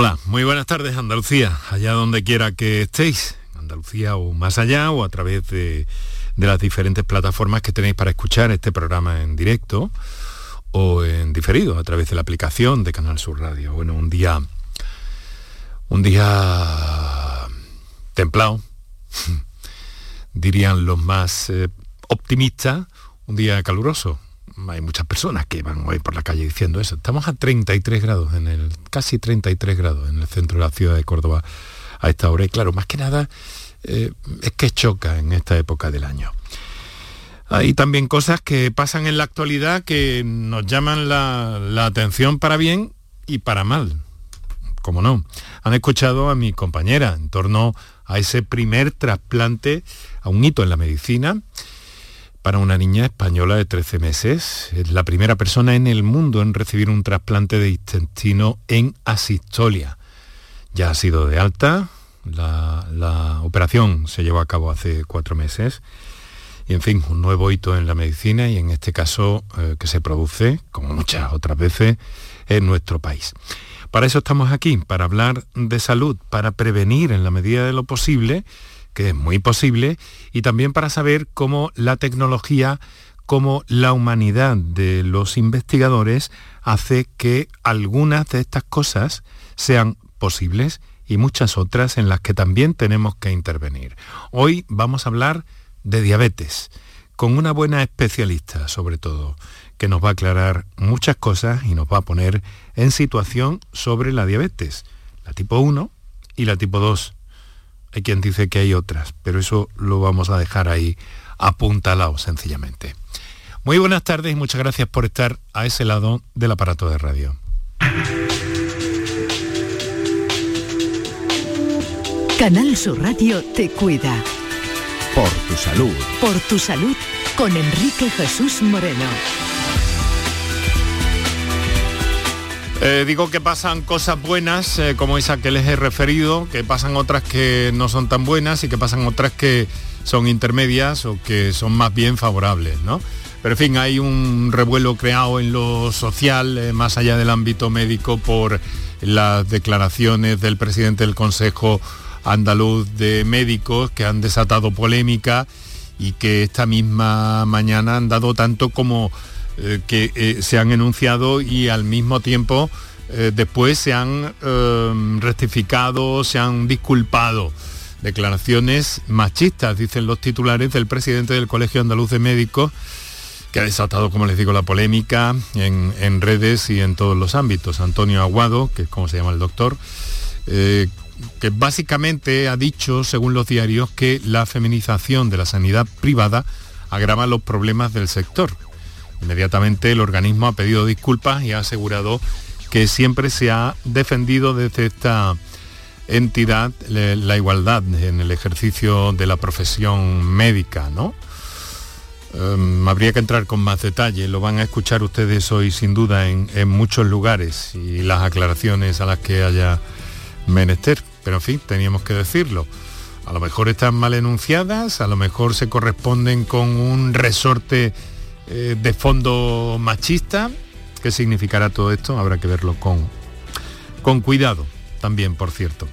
Hola, muy buenas tardes Andalucía, allá donde quiera que estéis, Andalucía o más allá o a través de, de las diferentes plataformas que tenéis para escuchar este programa en directo o en diferido a través de la aplicación de Canal Sur Radio. Bueno, un día un día templado, dirían los más eh, optimistas, un día caluroso. Hay muchas personas que van hoy por la calle diciendo eso. Estamos a 33 grados, en el, casi 33 grados en el centro de la ciudad de Córdoba a esta hora. Y claro, más que nada eh, es que choca en esta época del año. Hay también cosas que pasan en la actualidad que nos llaman la, la atención para bien y para mal. Como no, han escuchado a mi compañera en torno a ese primer trasplante, a un hito en la medicina, para una niña española de 13 meses. Es la primera persona en el mundo en recibir un trasplante de intestino en asistolia. Ya ha sido de alta, la, operación se llevó a cabo hace cuatro meses. Y en fin, un nuevo hito en la medicina y en este caso eh, que se produce, como muchas otras veces, en nuestro país. Para eso estamos aquí, para hablar de salud, para prevenir en la medida de lo posible, que es muy posible, y también para saber cómo la tecnología, cómo la humanidad de los investigadores hace que algunas de estas cosas sean posibles y muchas otras en las que también tenemos que intervenir. Hoy vamos a hablar de diabetes, con una buena especialista sobre todo, que nos va a aclarar muchas cosas y nos va a poner en situación sobre la diabetes, la tipo 1 y la tipo 2. Hay quien dice que hay otras, pero eso lo vamos a dejar ahí apuntalado sencillamente. Muy buenas tardes y muchas gracias por estar a ese lado del aparato de radio. Canal Sur Radio te cuida. Por tu salud. Por tu salud con Enrique Jesús Moreno. Eh, digo que pasan cosas buenas, eh, como esa que les he referido, que pasan otras que no son tan buenas y que pasan otras que son intermedias o que son más bien favorables, ¿no? Pero en fin, hay un revuelo creado en lo social, eh, más allá del ámbito médico, por las declaraciones del presidente del Consejo andaluz de médicos que han desatado polémica y que esta misma mañana han dado tanto como eh, que eh, se han enunciado y al mismo tiempo eh, después se han rectificado, se han disculpado. Declaraciones machistas, dicen los titulares del presidente del Colegio Andaluz de Médicos, que ha desatado, como les digo, la polémica en, en redes y en todos los ámbitos. Antonio Aguado, que es como se llama el doctor, que básicamente ha dicho, según los diarios, que la feminización de la sanidad privada agrava los problemas del sector. Inmediatamente el organismo ha pedido disculpas y ha asegurado que siempre se ha defendido desde esta entidad la igualdad en el ejercicio de la profesión médica, ¿no? Em, habría que entrar con más detalle, lo van a escuchar ustedes hoy sin duda en, en muchos lugares y las aclaraciones a las que haya menester. Pero en fin, teníamos que decirlo. A lo mejor están mal enunciadas, a lo mejor se corresponden con un resorte eh, de fondo machista. ¿Qué significará todo esto? Habrá que verlo con, con cuidado también, por cierto.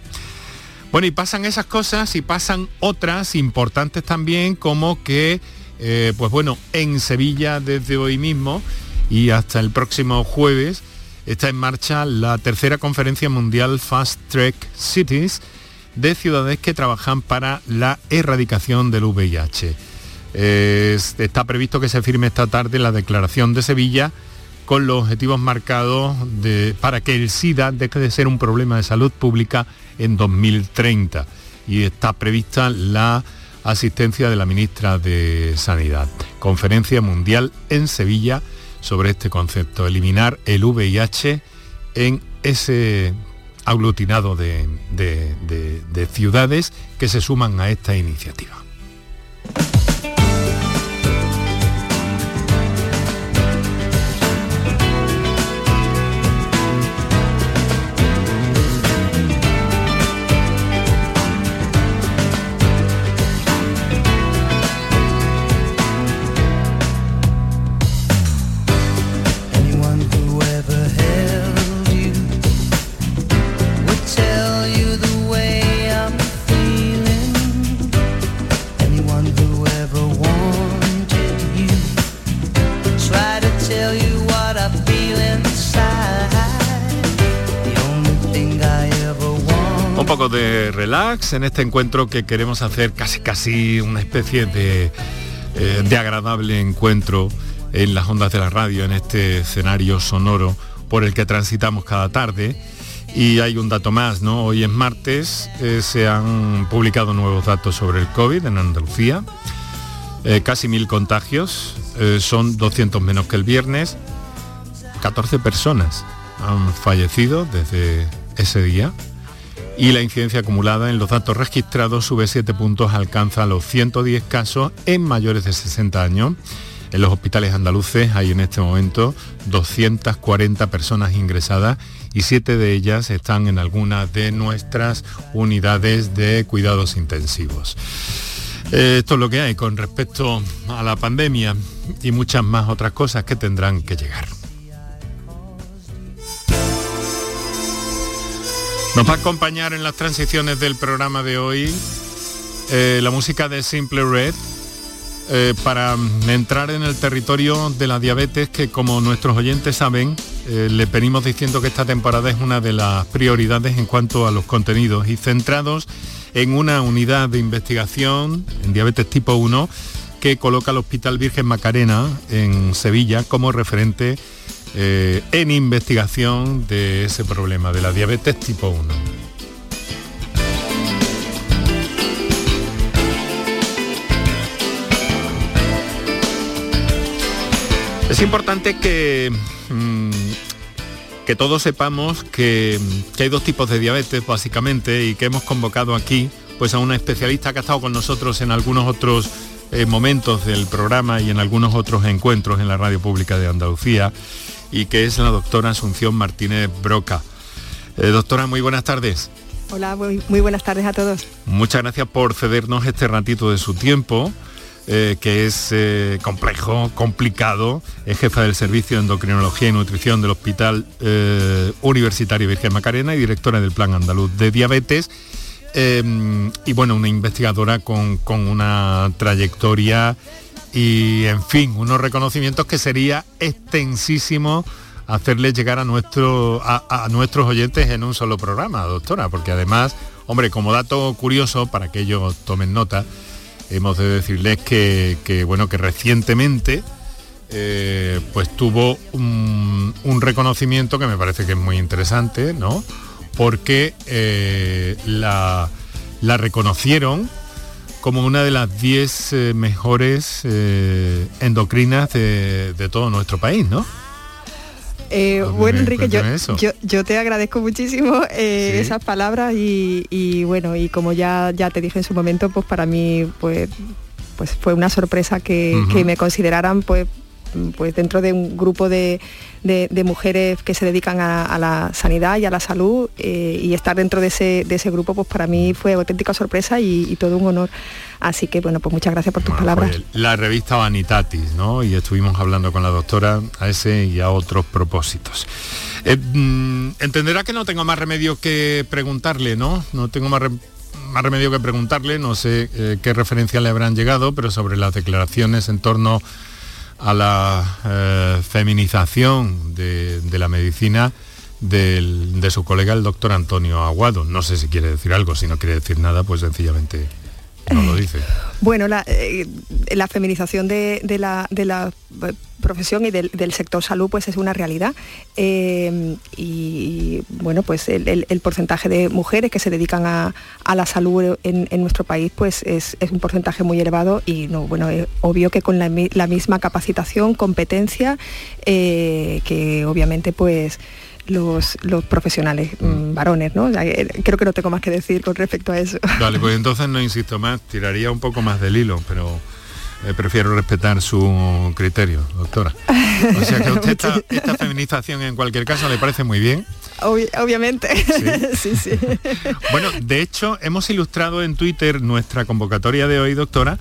Bueno, y pasan esas cosas y pasan otras importantes también, como que, eh, pues bueno, en Sevilla desde hoy mismo y hasta el próximo jueves está en marcha la tercera conferencia mundial Fast Track Cities de ciudades que trabajan para la erradicación del VIH. Está previsto que se firme esta tarde la declaración de Sevilla con los objetivos marcados para que el SIDA deje de ser un problema de salud pública en 2030. Y está prevista la asistencia de la ministra de Sanidad. Conferencia mundial en Sevilla sobre este concepto, eliminar el VIH en ese aglutinado de, de ciudades que se suman a esta iniciativa. De relax en este encuentro que queremos hacer casi casi una especie de, eh, de agradable encuentro en las ondas de la radio, en este escenario sonoro por el que transitamos cada tarde. Y hay un dato más, ¿no? Hoy es martes, eh, se han publicado nuevos datos sobre el COVID en Andalucía. Eh, casi mil contagios, son 200 menos que el viernes. 14 personas han fallecido desde ese día y la incidencia acumulada en los datos registrados sube 7 puntos, alcanza los 110 casos en mayores de 60 años. En los hospitales andaluces hay en este momento 240 personas ingresadas y 7 de ellas están en alguna de nuestras unidades de cuidados intensivos. Eh, esto es lo que hay con respecto a la pandemia y muchas más otras cosas que tendrán que llegar. Nos va a acompañar en las transiciones del programa de hoy eh, la música de Simple Red eh, para entrar en el territorio de la diabetes que como nuestros oyentes saben eh, le venimos diciendo que esta temporada es una de las prioridades en cuanto a los contenidos y centrados en una unidad de investigación en diabetes tipo 1 que coloca el Hospital Virgen Macarena en Sevilla como referente eh, en investigación de ese problema, de la diabetes tipo 1. Es importante que, mm, que todos sepamos que, hay dos tipos de diabetes básicamente y que hemos convocado aquí pues a una especialista que ha estado con nosotros en algunos otros eh, momentos del programa y en algunos otros encuentros en la radio pública de Andalucía y que es la doctora Asunción Martínez Broca. Eh, doctora, muy buenas tardes. Hola, muy, buenas tardes a todos. Muchas gracias por cedernos este ratito de su tiempo. Eh, que es eh, complejo, complicado, es jefa del Servicio de Endocrinología y Nutrición del Hospital Universitario Virgen Macarena y directora del Plan Andaluz de Diabetes. y bueno, una investigadora con, con una trayectoria y en fin, unos reconocimientos que sería extensísimo hacerle llegar a, nuestro, a, nuestros oyentes en un solo programa, doctora, porque además, hombre, como dato curioso, para que ellos tomen nota, hemos de decirles que, bueno, que recientemente eh, pues tuvo un, reconocimiento que me parece que es muy interesante, ¿no? Porque eh, la, la reconocieron como una de las 10 eh, mejores eh, endocrinas de, todo nuestro país, ¿no? Eh, bueno, Enrique, yo, te agradezco muchísimo esas palabras y, bueno, y como ya, ya te dije en su momento, pues para mí pues, pues fue una sorpresa que, que me consideraran pues pues dentro de un grupo de, mujeres que se dedican a, la sanidad y a la salud eh, y estar dentro de ese, grupo pues para mí fue auténtica sorpresa y, todo un honor. Así que bueno, pues muchas gracias por tus palabras. Pues, la revista Vanitatis, ¿no? Y estuvimos hablando con la doctora a ese y a otros propósitos. Eh, mm, entenderá que no tengo más remedio que preguntarle, ¿no? No tengo más, más remedio que preguntarle, no sé eh, qué referencias le habrán llegado, pero sobre las declaraciones en torno a la eh, feminización de, la medicina de su colega el doctor Antonio Aguado. No sé si quiere decir algo, si no quiere decir nada, pues sencillamente lo dice. Bueno, la, eh, feminización de, la, eh, profesión y del, sector salud pues es una realidad y bueno pues el, porcentaje de mujeres que se dedican a, la salud en, nuestro país pues es, un porcentaje muy elevado y no bueno es obvio que con la, misma capacitación competencia que obviamente pues los, profesionales mm, mm. varones, ¿no? Eh, creo que no tengo más que decir con respecto a eso. Vale, pues entonces no insisto más, tiraría un poco más del hilo, pero eh, prefiero respetar su criterio, doctora. O sea que a usted esta, feminización en cualquier caso le parece muy bien. obviamente. ¿Sí? sí, Bueno, de hecho, hemos ilustrado en Twitter nuestra convocatoria de hoy, doctora,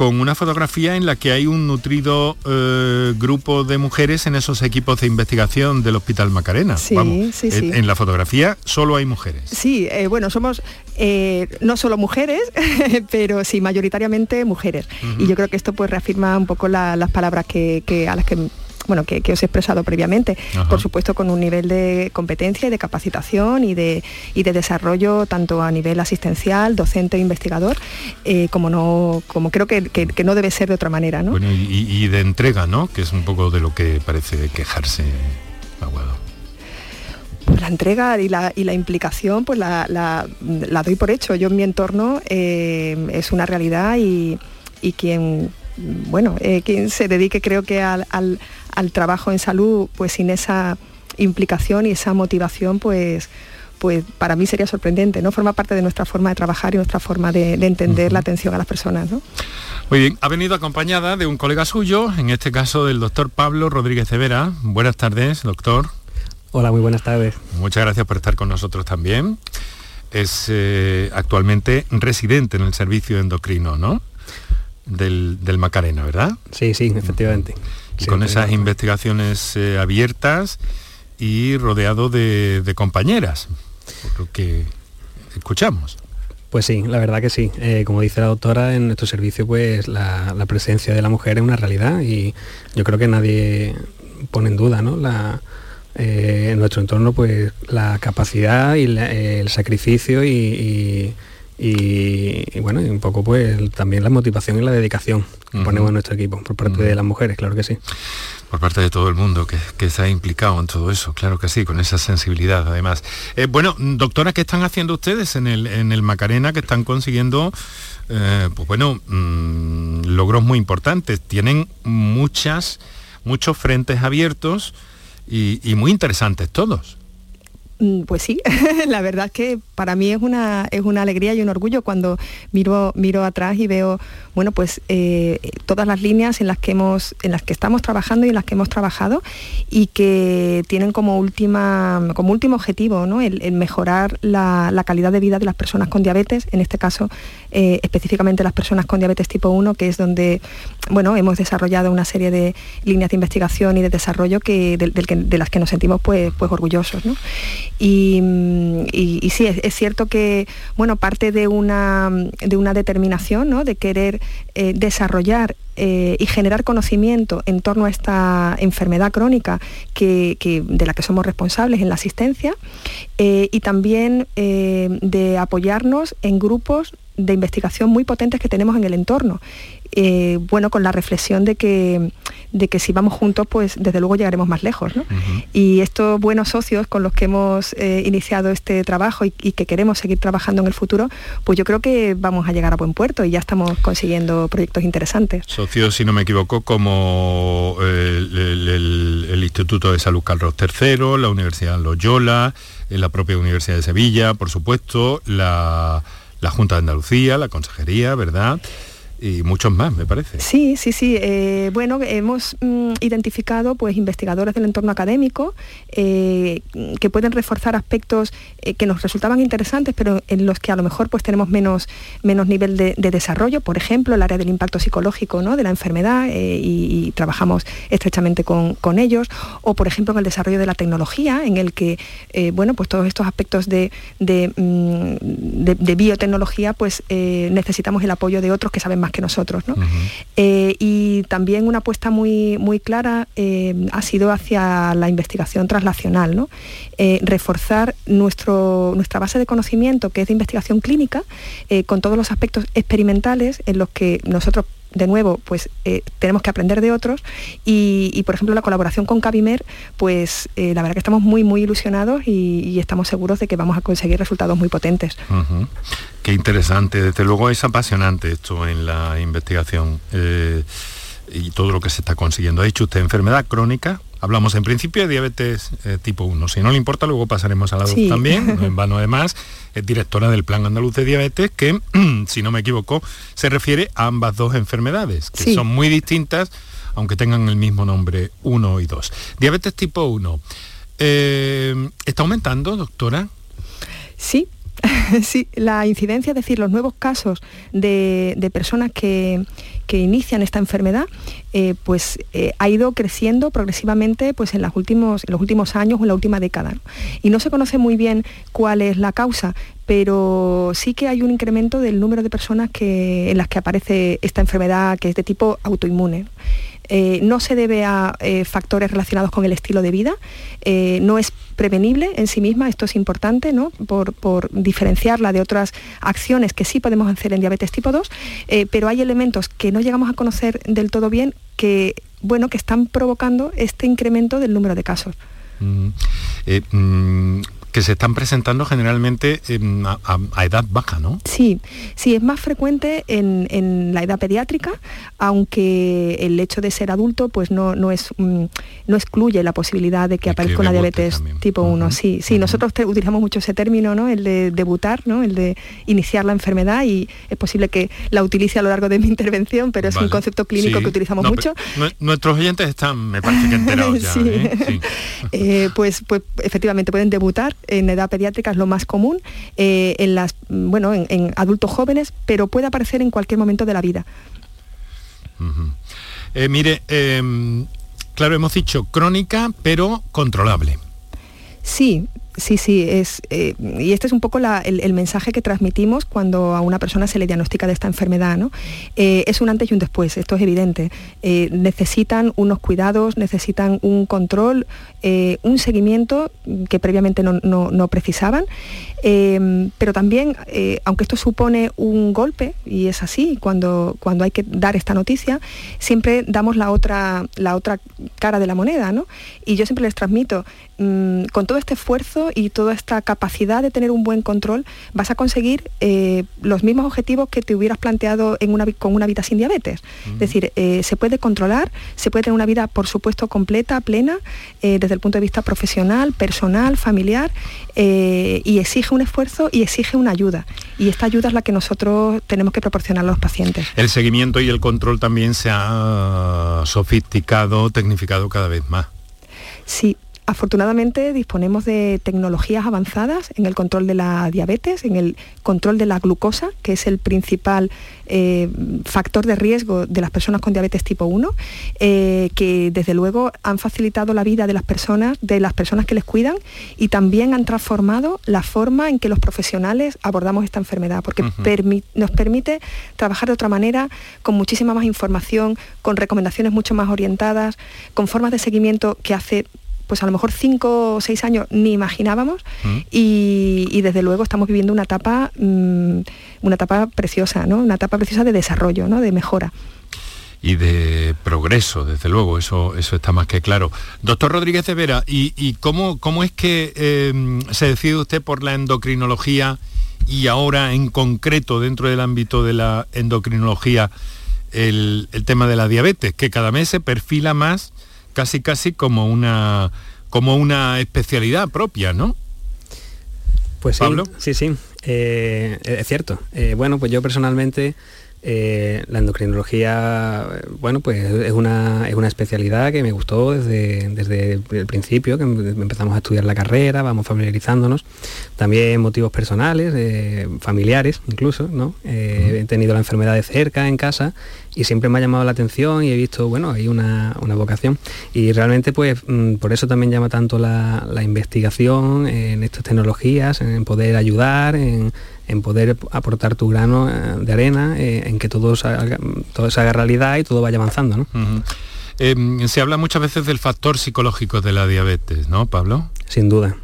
con una fotografía en la que hay un nutrido eh, grupo de mujeres en esos equipos de investigación del Hospital Macarena. Sí, sí, sí. En, la fotografía solo hay mujeres. Sí, eh, bueno, somos eh, no solo mujeres, pero sí, mayoritariamente mujeres. Y yo creo que esto pues reafirma un poco las palabras que, a las que bueno, que, os he expresado previamente. Por supuesto, con un nivel de competencia y de capacitación y de, y de desarrollo tanto a nivel asistencial, docente e investigador, eh, como no, como creo que, no debe ser de otra manera. ¿no? Bueno, y, de entrega, ¿no? Que es un poco de lo que parece quejarse Aguado. Pues la entrega y la, implicación, pues la, doy por hecho. Yo en mi entorno eh, es una realidad y, quien bueno, eh, quien se dedique creo que al, trabajo en salud, pues sin esa implicación y esa motivación, pues pues para mí sería sorprendente, ¿no? Forma parte de nuestra forma de trabajar y nuestra forma de, entender la atención a las personas, ¿no? Muy bien, ha venido acompañada de un colega suyo, en este caso del doctor Pablo Rodríguez Vera. Buenas tardes, doctor. Hola, muy buenas tardes. Muchas gracias por estar con nosotros también. Es eh, actualmente residente en el servicio endocrino, ¿no? Del, Macarena, ¿verdad? Sí, sí, efectivamente. Y con esas investigaciones eh, abiertas y rodeado de, de compañeras por lo que escuchamos. Pues sí, la verdad que sí. Eh, como dice la doctora, en nuestro servicio pues la, presencia de la mujer es una realidad y yo creo que nadie pone en duda ¿no? la, eh, en nuestro entorno pues la capacidad y el sacrificio y, bueno, y un poco pues también la motivación y la dedicación que ponemos en nuestro equipo por parte de las mujeres, claro que sí por parte de todo el mundo que, que, se ha implicado en todo eso, claro que sí, con esa sensibilidad además. Eh, bueno, doctora, ¿qué están haciendo ustedes en el, en el Macarena que están consiguiendo, eh, pues bueno, mm, logros muy importantes? Tienen muchas, muchos frentes abiertos y, y muy interesantes todos. Mm, pues sí, la verdad es que para mí es una, es una alegría y un orgullo cuando miro, miro atrás y veo, bueno, pues eh, todas las líneas en las, que hemos, en las que estamos trabajando y en las que hemos trabajado y que tienen como, última, como último objetivo ¿no? el, mejorar la, calidad de vida de las personas con diabetes, en este caso eh, específicamente las personas con diabetes tipo 1, que es donde bueno, hemos desarrollado una serie de líneas de investigación y de desarrollo que, de, las que nos sentimos pues, pues orgullosos. Y, sí, es, cierto que bueno, parte de una, de una determinación de querer eh, desarrollar eh, y generar conocimiento en torno a esta enfermedad crónica que, de la que somos responsables en la asistencia eh, y también de apoyarnos en grupos de investigación muy potentes que tenemos en el entorno. Eh, bueno, con la reflexión de que, de que si vamos juntos, pues desde luego llegaremos más lejos. Y estos buenos socios con los que hemos eh, iniciado este trabajo y, que queremos seguir trabajando en el futuro, pues yo creo que vamos a llegar a buen puerto y ya estamos consiguiendo proyectos interesantes. Socios, si no me equivoco, como el, Instituto de Salud Carlos III, la Universidad Loyola, la propia Universidad de Sevilla, por supuesto, la la Junta de Andalucía, la Consejería, ¿verdad? Y muchos más, me parece. Sí, sí, sí. Eh, bueno, hemos mm, identificado pues, investigadores del entorno académico eh, que pueden reforzar aspectos eh, que nos resultaban interesantes, pero en los que a lo mejor pues, tenemos menos, menos nivel de, desarrollo. Por ejemplo, el área del impacto psicológico ¿no? de la enfermedad y, trabajamos estrechamente con, ellos. O, por ejemplo, en el desarrollo de la tecnología, en el que bueno, pues, todos estos aspectos de, de, mm, biotecnología pues, necesitamos el apoyo de otros que saben más que nosotros. Eh, y también una apuesta muy, muy clara eh, ha sido hacia la investigación translacional, ¿no? Eh, reforzar nuestro, nuestra base de conocimiento, que es de investigación clínica, con todos los aspectos experimentales en los que nosotros de nuevo, pues eh, tenemos que aprender de otros. Y, por ejemplo, la colaboración con Cabimer, pues eh, la verdad que estamos muy, muy ilusionados y, estamos seguros de que vamos a conseguir resultados muy potentes. Qué interesante, desde luego es apasionante esto en la investigación. Eh, y todo lo que se está consiguiendo. Ha dicho usted enfermedad crónica, Hablamos en principio de diabetes eh, tipo 1. Si no le importa, luego pasaremos a la 2 también, en vano además, es directora del Plan Andaluz de Diabetes, que, si no me equivoco, se refiere a ambas dos enfermedades, que son muy distintas, aunque tengan el mismo nombre 1 y 2. Diabetes tipo 1. Eh, ¿Está aumentando, doctora? Sí, sí, la incidencia, es decir, los nuevos casos de, personas que, inician esta enfermedad, eh, pues eh, ha ido creciendo progresivamente pues, en, los últimos, en los últimos años o en la última década. Y no se conoce muy bien cuál es la causa, pero sí que hay un incremento del número de personas que, en las que aparece esta enfermedad que es de tipo autoinmune. Eh, no se debe a eh, factores relacionados con el estilo de vida, no es prevenible en sí misma, esto es importante, ¿no? Por, diferenciarla de otras acciones que sí podemos hacer en diabetes tipo 2, pero hay elementos que no llegamos a conocer del todo bien que, bueno, que están provocando este incremento del número de casos. Mm. Mm, que se están presentando generalmente a, edad baja, ¿no? Sí, sí, es más frecuente en, la edad pediátrica, aunque el hecho de ser adulto pues no, no, es, mm, no excluye la posibilidad de que aparezca una diabetes tipo 1. Sí, sí, nosotros utilizamos mucho ese término, ¿no? El de debutar, ¿no? El de iniciar la enfermedad y es posible que la utilice a lo largo de mi intervención, pero es un concepto clínico que utilizamos mucho. Nuestros oyentes están, me parece que enterados ya. ¿eh? Eh, pues, pues efectivamente pueden debutar en edad pediátrica es lo más común, eh, en, las, bueno, en, adultos jóvenes, pero puede aparecer en cualquier momento de la vida. Eh, mire, em, claro, hemos dicho crónica, pero controlable. Sí, Sí, sí, es, eh, y este es un poco el, mensaje que transmitimos cuando a una persona se le diagnostica de esta enfermedad. ¿no? Eh, es un antes y un después, esto es evidente. Eh, necesitan unos cuidados, necesitan un control, un seguimiento que previamente no, precisaban, pero también, aunque esto supone un golpe, y es así, cuando, cuando hay que dar esta noticia, siempre damos la otra, la otra cara de la moneda. ¿no? Y yo siempre les transmito, mm, con todo este esfuerzo, y toda esta capacidad de tener un buen control, vas a conseguir eh, los mismos objetivos que te hubieras planteado en una, con una vida sin diabetes. Es decir, eh, se puede controlar, se puede tener una vida, por supuesto, completa, plena, eh, desde el punto de vista profesional, personal, familiar, y exige un esfuerzo y exige una ayuda. Y esta ayuda es la que nosotros tenemos que proporcionar a los pacientes. El seguimiento y el control también se ha sofisticado, tecnificado cada vez más. Sí, Afortunadamente disponemos de tecnologías avanzadas en el control de la diabetes, en el control de la glucosa, que es el principal eh, factor de riesgo de las personas con diabetes tipo 1, eh, que desde luego han facilitado la vida de las personas, de las personas que les cuidan y también han transformado la forma en que los profesionales abordamos esta enfermedad, porque nos permite trabajar de otra manera, con muchísima más información, con recomendaciones mucho más orientadas, con formas de seguimiento que hace pues a lo mejor cinco o seis años ni imaginábamos mm. y, desde luego estamos viviendo una etapa, mm, una etapa preciosa, ¿no? Una etapa preciosa de desarrollo, ¿no? De mejora y de progreso, desde luego, eso, eso está más que claro. Doctor Rodríguez de Vera, ¿y, cómo, cómo, es que eh, se decide usted por la endocrinología y ahora en concreto dentro del ámbito de la endocrinología el, el tema de la diabetes, que cada mes se perfila más casi casi como una, como una especialidad propia, ¿no? Pues sí, sí, sí, eh, es cierto. Eh, bueno, pues yo personalmente eh, la endocrinología, bueno, pues es una, es una especialidad que me gustó desde, desde el principio, que empezamos a estudiar la carrera, vamos familiarizándonos. También motivos personales, eh, familiares incluso, ¿no? Eh, he tenido la enfermedad de cerca en casa y siempre me ha llamado la atención y he visto, bueno, hay una, vocación. Y realmente, pues, mm, por eso también llama tanto la, la investigación en estas tecnologías, en poder ayudar, en en poder aportar tu grano eh, de arena, eh, en que todo, todo se haga realidad y todo vaya avanzando. ¿no? Em, se habla muchas veces del factor psicológico de la diabetes, ¿no, Pablo? Sin duda.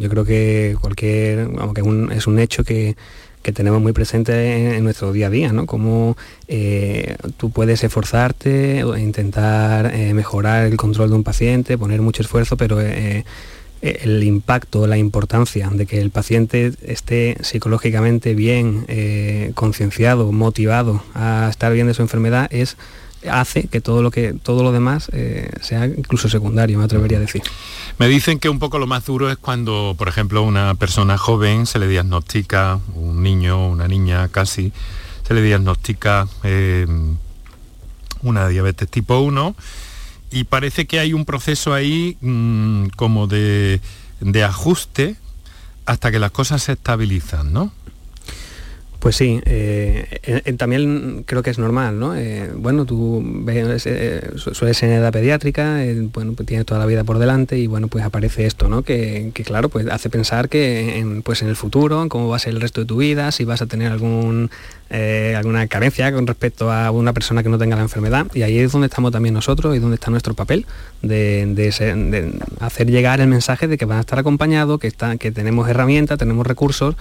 Yo creo que cualquier, vamos, que es un hecho que, tenemos muy presente en, nuestro día a día, ¿no? Cómo eh, tú puedes esforzarte o intentar mejorar el control de un paciente, poner mucho esfuerzo, pero el impacto, la importancia de que el paciente esté psicológicamente bien, eh, concienciado, motivado a estar bien de su enfermedad es hace que todo lo que todo lo demás eh, sea incluso secundario, me atrevería a decir. Me dicen que un poco lo más duro es cuando, por ejemplo, una persona joven se le diagnostica, un niño, una niña casi, se le diagnostica eh, una diabetes tipo 1 y parece que hay un proceso ahí mm, como de, ajuste hasta que las cosas se estabilizan, ¿no? Pues sí, eh, también creo que es normal, ¿no? Eh, bueno, tú ves, eh, sueles en edad pediátrica, bueno, pues tienes toda la vida por delante y bueno, pues aparece esto, ¿no? Que, claro, pues hace pensar que en, pues en el futuro, cómo va a ser el resto de tu vida, si vas a tener algún, alguna carencia con respecto a una persona que no tenga la enfermedad. Y ahí es donde estamos también nosotros y donde está nuestro papel, de, de hacer llegar el mensaje de que van a estar acompañados, que, está, que tenemos herramientas, tenemos recursos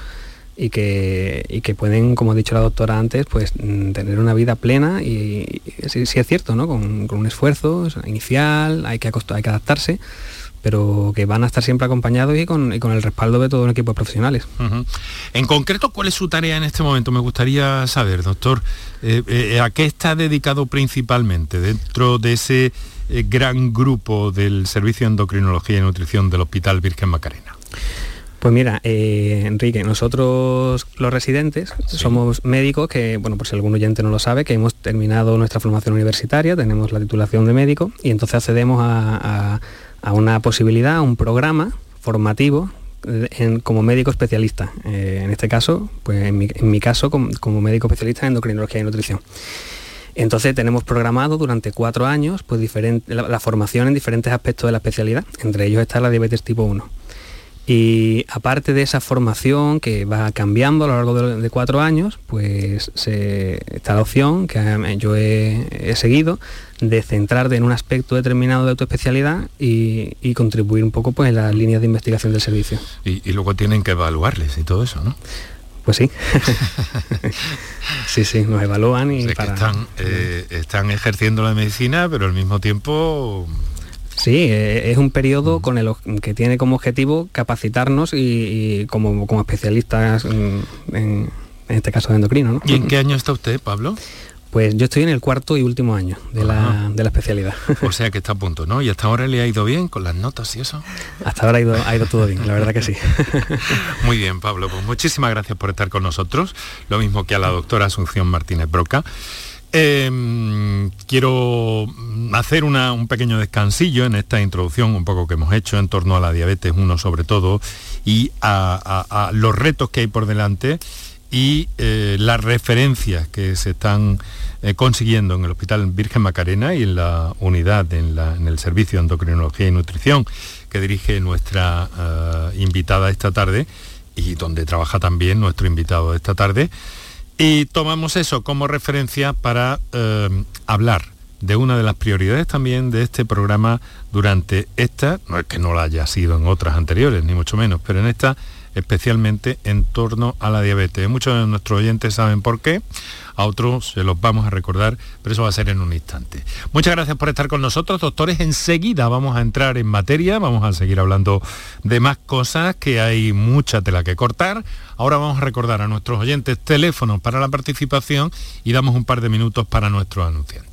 y que, que pueden, como ha dicho la doctora antes, pues mm, tener una vida plena y, sí, es cierto, ¿no? Con, un esfuerzo inicial, hay que, hay que adaptarse, pero que van a estar siempre acompañados y con, el respaldo de todo un equipo de profesionales. En concreto, ¿cuál es su tarea en este momento? Me gustaría saber, doctor, eh, eh, ¿a qué está dedicado principalmente dentro de ese eh, gran grupo del Servicio de Endocrinología y Nutrición del Hospital Virgen Macarena? Pues mira, eh, Enrique, nosotros los residentes somos médicos que, bueno, por si algún oyente no lo sabe, que hemos terminado nuestra formación universitaria, tenemos la titulación de médico y entonces accedemos a, una posibilidad, a un programa formativo como médico especialista. Eh, en este caso, pues en mi, caso, como, médico especialista en endocrinología y nutrición. Entonces tenemos programado durante cuatro años pues, la, formación en diferentes aspectos de la especialidad, entre ellos está la diabetes tipo 1. Y aparte de esa formación que va cambiando a lo largo de, cuatro años, pues está la opción que yo he, seguido de centrarte en un aspecto determinado de tu especialidad y, contribuir un poco pues, en las líneas de investigación del servicio. Y, luego tienen que evaluarles y todo eso, ¿no? Pues sí. sí, sí, nos evalúan y están, eh, están ejerciendo la medicina, pero al mismo tiempo Sí, eh, es un periodo con el que tiene como objetivo capacitarnos y, como, como, especialistas en, este caso de endocrino. ¿Y en qué año está usted, Pablo? Pues yo estoy en el cuarto y último año de, la, especialidad. O sea que está a punto, ¿no? ¿Y hasta ahora le ha ido bien con las notas y eso? Hasta ahora ha ido, ha ido todo bien, la verdad que sí. Muy bien, Pablo. Pues muchísimas gracias por estar con nosotros. Lo mismo que a la doctora Asunción Martínez Broca. Em, quiero hacer un pequeño descansillo en esta introducción un poco que hemos hecho en torno a la diabetes uno sobre todo y a, los retos que hay por delante y eh, las referencias que se están eh, consiguiendo en el Hospital Virgen Macarena y en la unidad, en, el Servicio de Endocrinología y Nutrición que dirige nuestra eh, invitada esta tarde y donde trabaja también nuestro invitado esta tarde. Y tomamos eso como referencia para eh, hablar de una de las prioridades también de este programa durante esta, no es que no la haya sido en otras anteriores, ni mucho menos, pero en esta especialmente en torno a la diabetes. Muchos de nuestros oyentes saben por qué, a otros se los vamos a recordar, pero eso va a ser en un instante. Muchas gracias por estar con nosotros, doctores. Enseguida vamos a entrar en materia, vamos a seguir hablando de más cosas, que hay mucha tela que cortar. Ahora vamos a recordar a nuestros oyentes teléfonos para la participación y damos un par de minutos para nuestros anunciantes.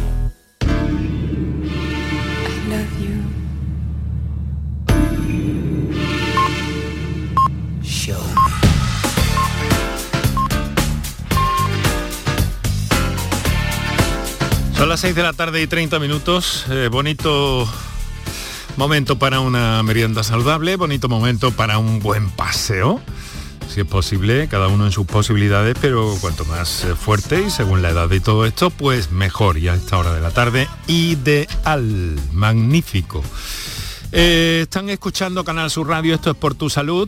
Son las 6 de la tarde y 30 minutos. Eh, bonito momento para una merienda saludable, bonito momento para un buen paseo. Si es posible, cada uno en sus posibilidades, pero cuanto más eh, fuerte y según la edad de todo esto, pues mejor. Y a esta hora de la tarde, ideal, magnífico. Eh, están escuchando Canal Sur Radio, esto es por tu salud.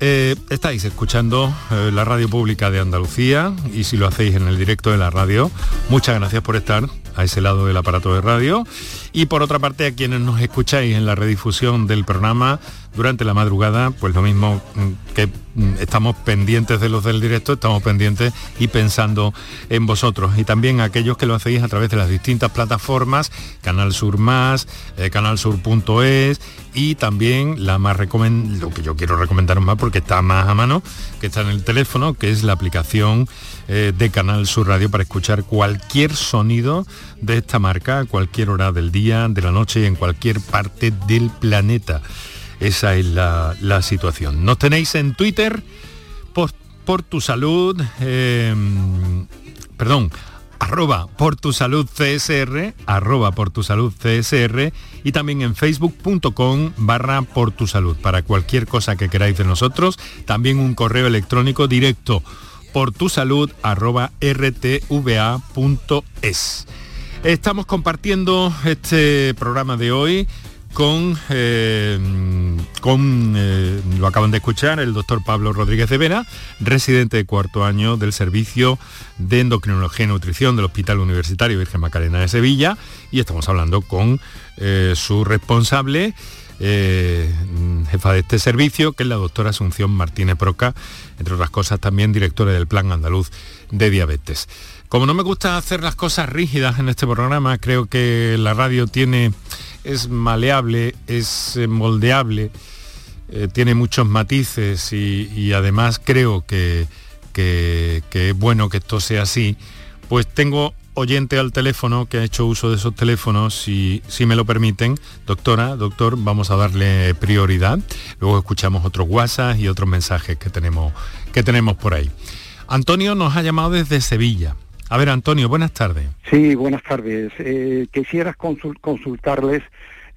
Estáis escuchando la radio pública de Andalucía y si lo hacéis en el directo de la radio, muchas gracias por estar a ese lado del aparato de radio. Y por otra parte, a quienes nos escucháis en la redifusión del programa durante la madrugada, pues lo mismo mm, que mm, estamos pendientes de los del directo, estamos pendientes y pensando en vosotros. Y también aquellos que lo hacéis a través de las distintas plataformas, Canal Sur Más, eh, canalsur.es y también la más lo que yo quiero recomendar más porque está más a mano, que está en el teléfono, que es la aplicación eh, de Canal Sur Radio para escuchar cualquier sonido de esta marca a cualquier hora del día, de la noche en cualquier parte del planeta. Esa es la, situación. Nos tenéis en Twitter por, tu salud, em, perdón, arroba por tu salud CSR, arroba por tu salud CSR y también en facebook.com barra por tu salud. Para cualquier cosa que queráis de nosotros, también un correo electrónico directo por tu salud rtva.es. Estamos compartiendo este programa de hoy con, eh, con eh, lo acaban de escuchar, el doctor Pablo Rodríguez de Vera, residente de cuarto año del Servicio de Endocrinología y Nutrición del Hospital Universitario Virgen Macarena de Sevilla, y estamos hablando con eh, su responsable, jefa de este servicio, que es la doctora Asunción Martínez Proca, entre otras cosas también directora del Plan Andaluz de Diabetes. Como no me gusta hacer las cosas rígidas en este programa, creo que la radio tiene, es maleable, es eh, moldeable, eh, tiene muchos matices y, además creo que, que, es bueno que esto sea así, pues tengo oyente al teléfono que ha hecho uso de esos teléfonos, y si me lo permiten, doctora, doctor, vamos a darle prioridad. Luego escuchamos otros WhatsApp y otros mensajes que tenemos, que tenemos por ahí. Antonio nos ha llamado desde Sevilla. A ver, Antonio, buenas tardes. Sí, buenas tardes. Eh, quisiera consultarles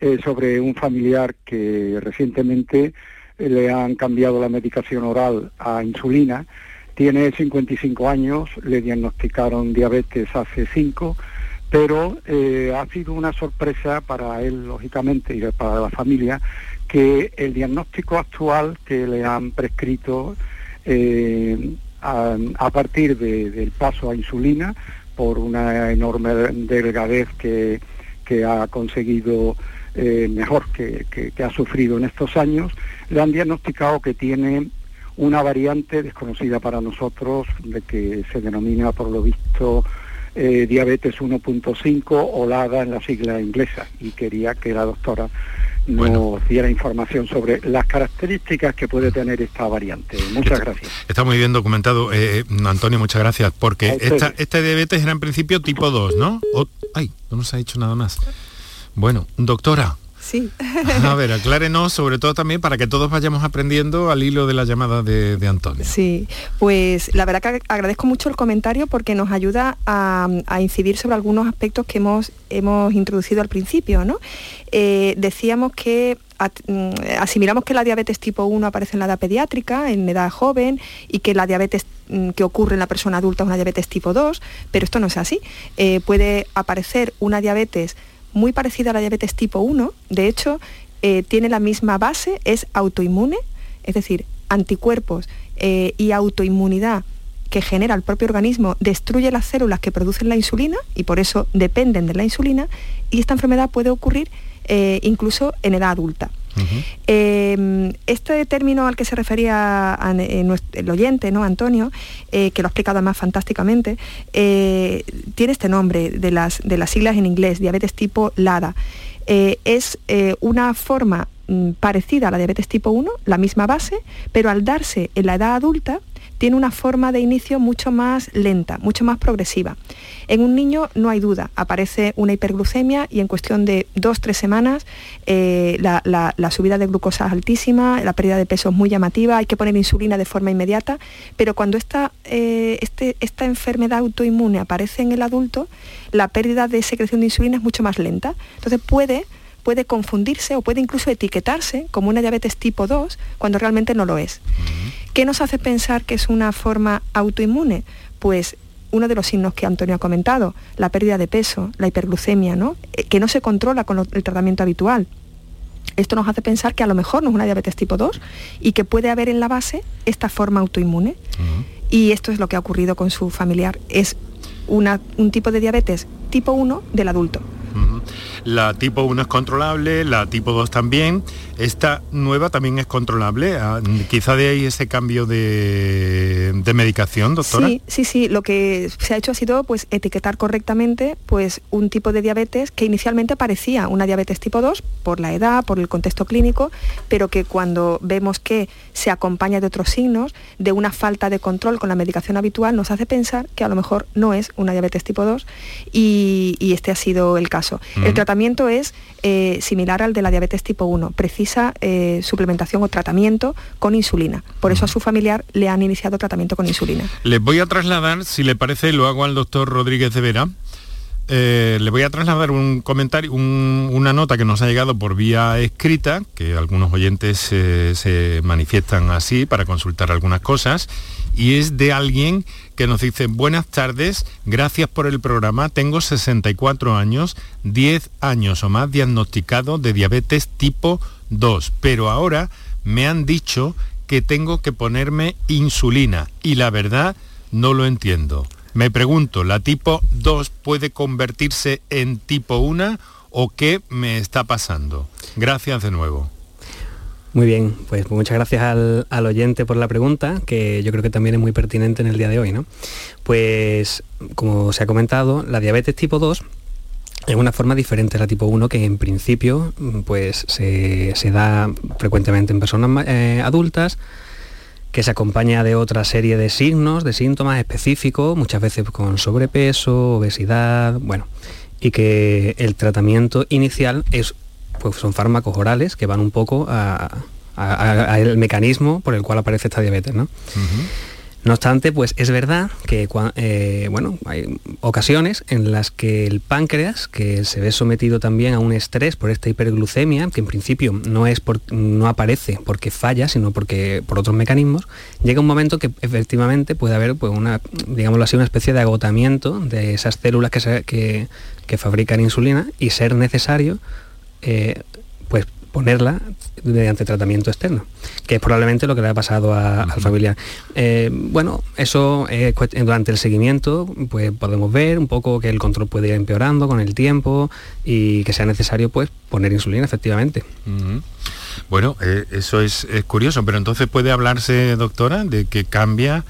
eh, sobre un familiar que recientemente eh, le han cambiado la medicación oral a insulina tiene 55 años, le diagnosticaron diabetes hace 5, pero eh, ha sido una sorpresa para él, lógicamente, y para la familia, que el diagnóstico actual que le han prescrito a, partir del paso a insulina, por una enorme delgadez que, ha conseguido eh, mejor que, que, ha sufrido en estos años, le han diagnosticado que tiene una variante desconocida para nosotros, de que se denomina por lo visto eh, diabetes 1.5 o LADA en la sigla inglesa y quería que la doctora nos diera información sobre las características que puede tener esta variante. Muchas gracias. Está muy bien documentado, eh, eh, Antonio, muchas gracias, porque esta, este diabetes era en principio tipo 2, ¿no? ay, no nos ha dicho nada más. Bueno, doctora, Sí. A ver, aclárenos, sobre todo también para que todos vayamos aprendiendo al hilo de la llamada de, Antonio. Sí, pues la verdad que agradezco mucho el comentario porque nos ayuda a, incidir sobre algunos aspectos que hemos, hemos introducido al principio. ¿no? Eh, decíamos que mm, asimilamos que la diabetes tipo 1 aparece en la edad pediátrica, en edad joven, y que la diabetes mm, que ocurre en la persona adulta es una diabetes tipo 2, pero esto no es así. Eh, puede aparecer una diabetes muy parecida a la diabetes tipo 1, de hecho, eh, tiene la misma base, es autoinmune, es decir, anticuerpos eh, y autoinmunidad que genera el propio organismo destruye las células que producen la insulina y por eso dependen de la insulina y esta enfermedad puede ocurrir eh, incluso en edad adulta. Em, este término al que se refería el oyente, ¿no? Antonio, eh, que lo ha explicado más fantásticamente, eh, tiene este nombre de las, de las siglas en inglés, diabetes tipo LADA. Eh, es una forma mm, parecida a la diabetes tipo 1, la misma base, pero al darse en la edad adulta, tiene una forma de inicio mucho más lenta, mucho más progresiva. En un niño no hay duda, aparece una hiperglucemia y en cuestión de dos, tres semanas eh, la, subida de glucosa es altísima, la pérdida de peso es muy llamativa, hay que poner insulina de forma inmediata, pero cuando esta, eh, este, esta enfermedad autoinmune aparece en el adulto, la pérdida de secreción de insulina es mucho más lenta. Entonces puede puede confundirse o puede incluso etiquetarse como una diabetes tipo 2 cuando realmente no lo es. ¿Qué nos hace pensar que es una forma autoinmune? Pues uno de los signos que Antonio ha comentado, la pérdida de peso, la hiperglucemia, ¿no? Eh, que no se controla con el tratamiento habitual. Esto nos hace pensar que a lo mejor no es una diabetes tipo 2 y que puede haber en la base esta forma autoinmune. Y esto es lo que ha ocurrido con su familiar. Es un tipo de diabetes tipo 1 del adulto. La tipo 1 es controlable, la tipo 2 también. Esta nueva también es controlable. Ah, quizá de ahí ese cambio de, medicación, doctora. Sí, sí, sí. Lo que se ha hecho ha sido pues, etiquetar correctamente pues, un tipo de diabetes que inicialmente parecía una diabetes tipo 2 por la edad, por el contexto clínico, pero que cuando vemos que se acompaña de otros signos, de una falta de control con la medicación habitual, nos hace pensar que a lo mejor no es una diabetes tipo 2 y, este ha sido el caso. El tratamiento es eh, similar al de la diabetes tipo 1, precisa eh, suplementación o tratamiento con insulina. Por eso a su familiar le han iniciado tratamiento con insulina. Les voy a trasladar, si le parece, lo hago al doctor Rodríguez de Vera. Eh, le voy a trasladar un comentario, una nota que nos ha llegado por vía escrita, que algunos oyentes se manifiestan así para consultar algunas cosas, y es de alguien que nos dice, buenas tardes, gracias por el programa, tengo 64 años, 10 años o más diagnosticado de diabetes tipo 2, pero ahora me han dicho que tengo que ponerme insulina y la verdad no lo entiendo. Me pregunto, ¿la tipo 2 puede convertirse en tipo 1 o qué me está pasando? Gracias de nuevo. Muy bien, pues muchas gracias al, oyente por la pregunta, que yo creo que también es muy pertinente en el día de hoy. ¿no? Pues como se ha comentado, la diabetes tipo 2 es una forma diferente a la tipo 1 que en principio pues, se, da frecuentemente en personas eh, adultas, que se acompaña de otra serie de signos, de síntomas específicos, muchas veces con sobrepeso, obesidad, bueno, y que el tratamiento inicial es pues son fármacos orales que van un poco al mecanismo por el cual aparece esta diabetes. ¿no? No obstante, pues es verdad que eh, bueno, hay ocasiones en las que el páncreas, que se ve sometido también a un estrés por esta hiperglucemia, que en principio no, es por, no aparece porque falla, sino porque por otros mecanismos, llega un momento que efectivamente puede haber pues, una, digámoslo así, una especie de agotamiento de esas células que, que fabrican insulina y ser necesario eh, pues ponerla mediante tratamiento externo, que es probablemente lo que le ha pasado al familiar. Eh, bueno, eso durante el seguimiento pues podemos ver un poco que el control puede ir empeorando con el tiempo y que sea necesario pues poner insulina efectivamente. Bueno, eh, eso es, curioso, pero entonces puede hablarse, doctora, de que cambia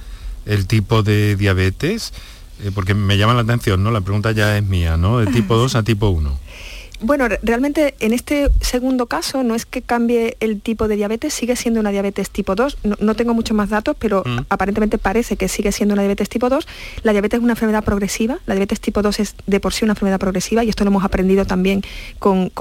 el tipo de diabetes, porque me llama la atención, ¿no? La pregunta ya es mía, ¿no? De tipo 2 a tipo 1. Bueno, realmente en este segundo caso no es que cambie el tipo de diabetes, sigue siendo una diabetes tipo 2. No, tengo muchos más datos, pero mm. aparentemente parece que sigue siendo una diabetes tipo 2. La diabetes es una enfermedad progresiva, la diabetes tipo 2 es de por sí una enfermedad progresiva y esto lo hemos aprendido también con,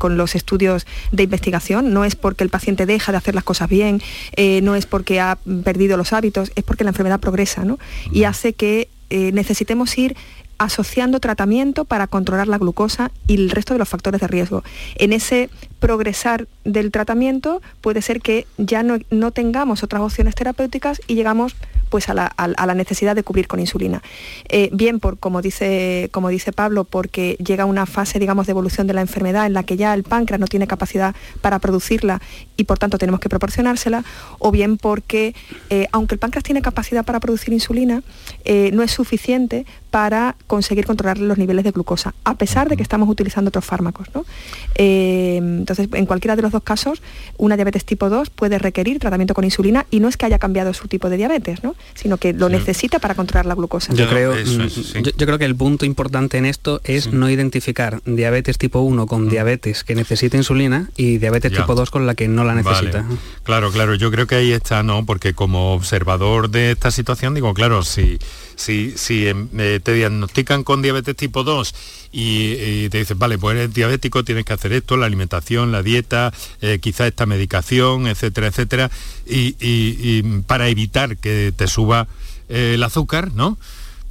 los estudios de investigación. No es porque el paciente deja de hacer las cosas bien, eh, no es porque ha perdido los hábitos, es porque la enfermedad progresa ¿no? y hace que eh, necesitemos ir asociando tratamiento para controlar la glucosa y el resto de los factores de riesgo. En ese progresar del tratamiento puede ser que ya no, tengamos otras opciones terapéuticas y llegamos pues a la, necesidad de cubrir con insulina. Eh, bien, por, como, dice, como dice Pablo, porque llega una fase digamos, de evolución de la enfermedad en la que ya el páncreas no tiene capacidad para producirla y por tanto tenemos que proporcionársela, o bien porque eh, aunque el páncreas tiene capacidad para producir insulina, eh, no es suficiente para conseguir controlar los niveles de glucosa, a pesar de que estamos utilizando otros fármacos. Entonces, en cualquiera de los dos casos, una diabetes tipo 2 puede requerir tratamiento con insulina y no es que haya cambiado su tipo de diabetes, sino que lo necesita para controlar la glucosa. Yo creo, mm, yo, creo que el punto importante en esto es no identificar diabetes tipo 1 con diabetes que necesita insulina y diabetes tipo 2 con la que no la necesita. Claro, claro, yo creo que ahí está, ¿no? Porque como observador de esta situación, digo, claro, si, si, si em, eh, te diagnostican con diabetes tipo 2 y, te dicen, vale, pues eres diabético, tienes que hacer esto, la alimentación, la dieta, eh, quizá esta medicación, etcétera, etcétera, y, para evitar que te suba eh, el azúcar, ¿no?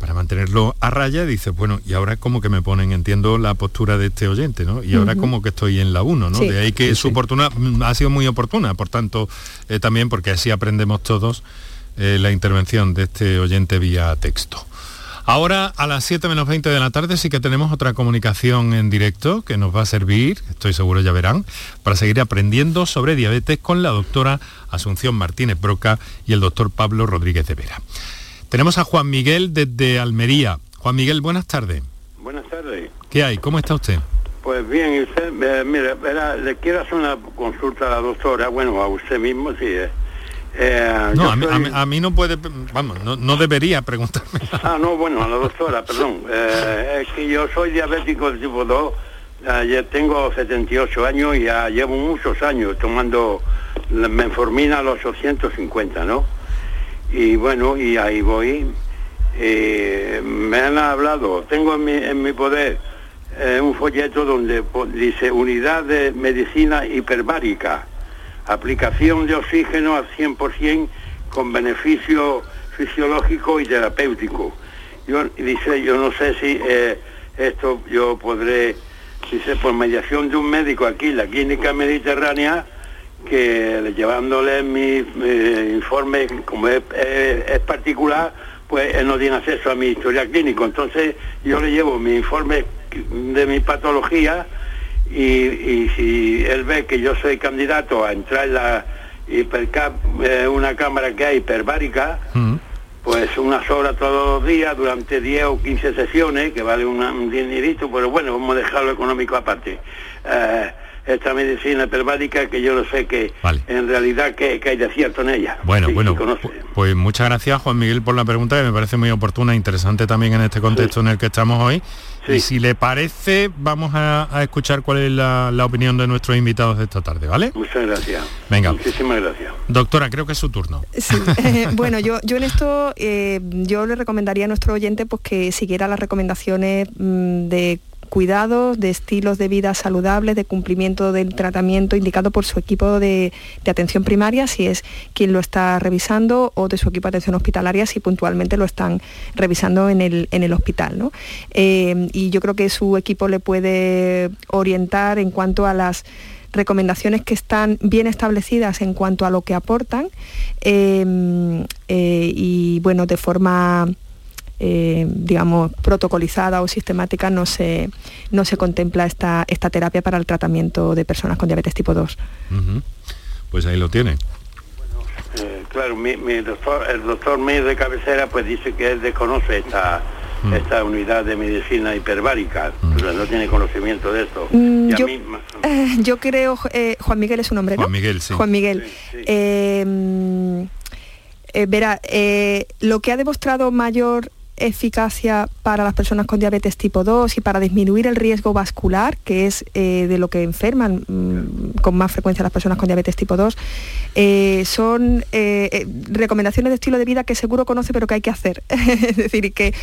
para mantenerlo a raya, dice, bueno, y ahora como que me ponen, entiendo la postura de este oyente, ¿no? Y ahora como que estoy en la 1, ¿no? De ahí que su oportuna mm, ha sido muy oportuna, por tanto, eh, también porque así aprendemos todos eh, la intervención de este oyente vía texto. Ahora a las 7 menos 20 de la tarde sí que tenemos otra comunicación en directo que nos va a servir, estoy seguro ya verán, para seguir aprendiendo sobre diabetes con la doctora Asunción Martínez Broca y el doctor Pablo Rodríguez de Vera. Tenemos a Juan Miguel desde Almería. Juan Miguel, buenas tardes. Buenas tardes. ¿Qué hay? ¿Cómo está usted? Pues bien, usted, eh, mire, le quiero hacer una consulta a la doctora, bueno, a usted mismo, sí. Eh. Eh no, a, mí, no puede, vamos, no, debería preguntarme. Ah, no, bueno, a la doctora, perdón. Eh, es que yo soy diabético de tipo 2, ya tengo 78 años y ya llevo muchos años tomando la menformina a los 850, ¿no? y bueno, y ahí voy. Eh, me han hablado, tengo en mi, poder eh, un folleto donde dice unidad de medicina hiperbárica, aplicación de oxígeno al 100% con beneficio fisiológico y terapéutico. Yo, dice, yo no sé si eh, esto yo podré, dice, por mediación de un médico aquí la clínica mediterránea, que llevándole mi, informe, como es, particular, pues él no tiene acceso a mi historia clínico. Entonces yo le llevo mi informe de mi patología y, si él ve que yo soy candidato a entrar en la hipercap, eh, una cámara que hay hiperbárica, mm. pues unas horas todos los días durante 10 o 15 sesiones, que vale un dinerito, pero bueno, vamos a dejarlo económico aparte. Eh, esta medicina hiperbárica que yo no sé que en realidad que, hay de cierto en ella. Bueno, bueno, pues muchas gracias Juan Miguel por la pregunta que me parece muy oportuna e interesante también en este contexto en el que estamos hoy. Y si le parece, vamos a, escuchar cuál es la, opinión de nuestros invitados de esta tarde, ¿vale? Muchas gracias. Venga. Muchísimas gracias. Doctora, creo que es su turno. Sí. bueno, yo, yo en esto, eh, yo le recomendaría a nuestro oyente pues, que siguiera las recomendaciones mm, de cuidados, de estilos de vida saludables, de cumplimiento del tratamiento indicado por su equipo de, atención primaria, si es quien lo está revisando, o de su equipo de atención hospitalaria, si puntualmente lo están revisando en el, en el hospital. Eh, y yo creo que su equipo le puede orientar en cuanto a las recomendaciones que están bien establecidas en cuanto a lo que aportan eh, eh, y bueno, de forma eh, digamos, protocolizada o sistemática no se, no se contempla esta, esta terapia para el tratamiento de personas con diabetes tipo 2. Pues ahí lo tiene. Eh, claro, mi, doctor, el doctor mío de cabecera pues dice que él desconoce esta, mm. esta unidad de medicina hiperbárica, mm. no tiene conocimiento de esto. Mm, yo, creo, eh, Juan Miguel es un nombre, Juan Miguel, sí. Juan Miguel. verá, lo que ha demostrado mayor eficacia para las personas con diabetes tipo 2 y para disminuir el riesgo vascular, que es eh, de lo que enferman mm, con más frecuencia las personas con diabetes tipo 2, eh, son eh, recomendaciones de estilo de vida que seguro conoce pero que hay que hacer. es decir, que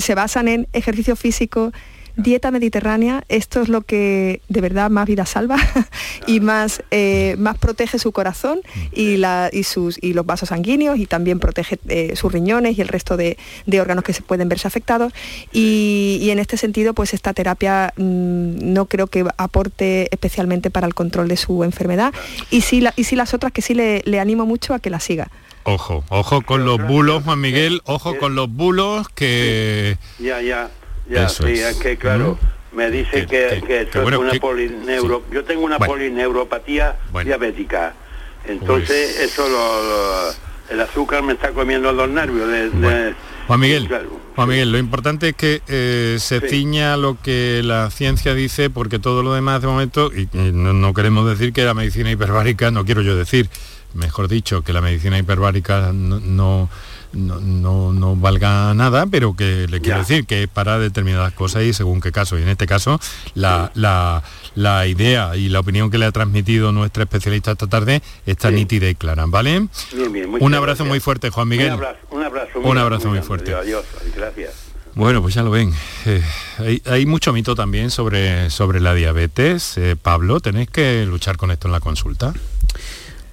se basan en ejercicio físico, dieta mediterránea, esto es lo que de verdad más vida salva y más, eh, más protege su corazón y, la, y, sus, y los vasos sanguíneos y también protege eh, sus riñones y el resto de, órganos que se pueden verse afectados. Y, en este sentido, pues esta terapia mm, no creo que aporte especialmente para el control de su enfermedad. Y sí, y sí las otras que sí le, le animo mucho a que la siga. Ojo, ojo con los bulos, Juan Miguel, ojo con los bulos que... Ya, ya ya, sí, es. que claro, ¿Mm? me dice que, que, es una polineuro... Yo tengo una polineuropatía diabética. Entonces, eso, lo, el azúcar me está comiendo los nervios. De, Juan Miguel, Juan Miguel, lo importante es que eh, se ciña lo que la ciencia dice, porque todo lo demás de momento, y, no, queremos decir que la medicina hiperbárica, no quiero yo decir, mejor dicho, que la medicina hiperbárica no no, no, valga nada, pero que le quiero decir que para determinadas cosas y según qué caso. Y en este caso, la, la, idea y la opinión que le ha transmitido nuestra especialista esta tarde está nítida y clara, ¿vale? un abrazo muy fuerte, Juan Miguel. Un abrazo, un abrazo, muy, fuerte. Adiós, gracias. Bueno, pues ya lo ven. Eh, hay, mucho mito también sobre, sobre la diabetes. Eh, Pablo, ¿tenéis que luchar con esto en la consulta?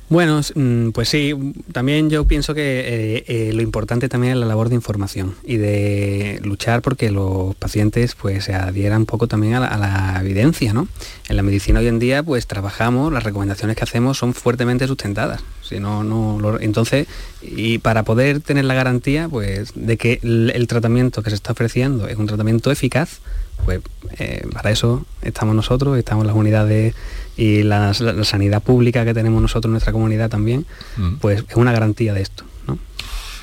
Bueno, mm, pues sí, también yo pienso que eh, eh, lo importante también es la labor de información y de luchar porque los pacientes pues se adhieran un poco también a la, evidencia, ¿no? En la medicina hoy en día pues trabajamos, las recomendaciones que hacemos son fuertemente sustentadas. Si no, no, entonces, y para poder tener la garantía pues de que el tratamiento que se está ofreciendo es un tratamiento eficaz, pues eh, para eso estamos nosotros, estamos las unidades y la, sanidad pública que tenemos nosotros en nuestra comunidad también, mm. pues es una garantía de esto.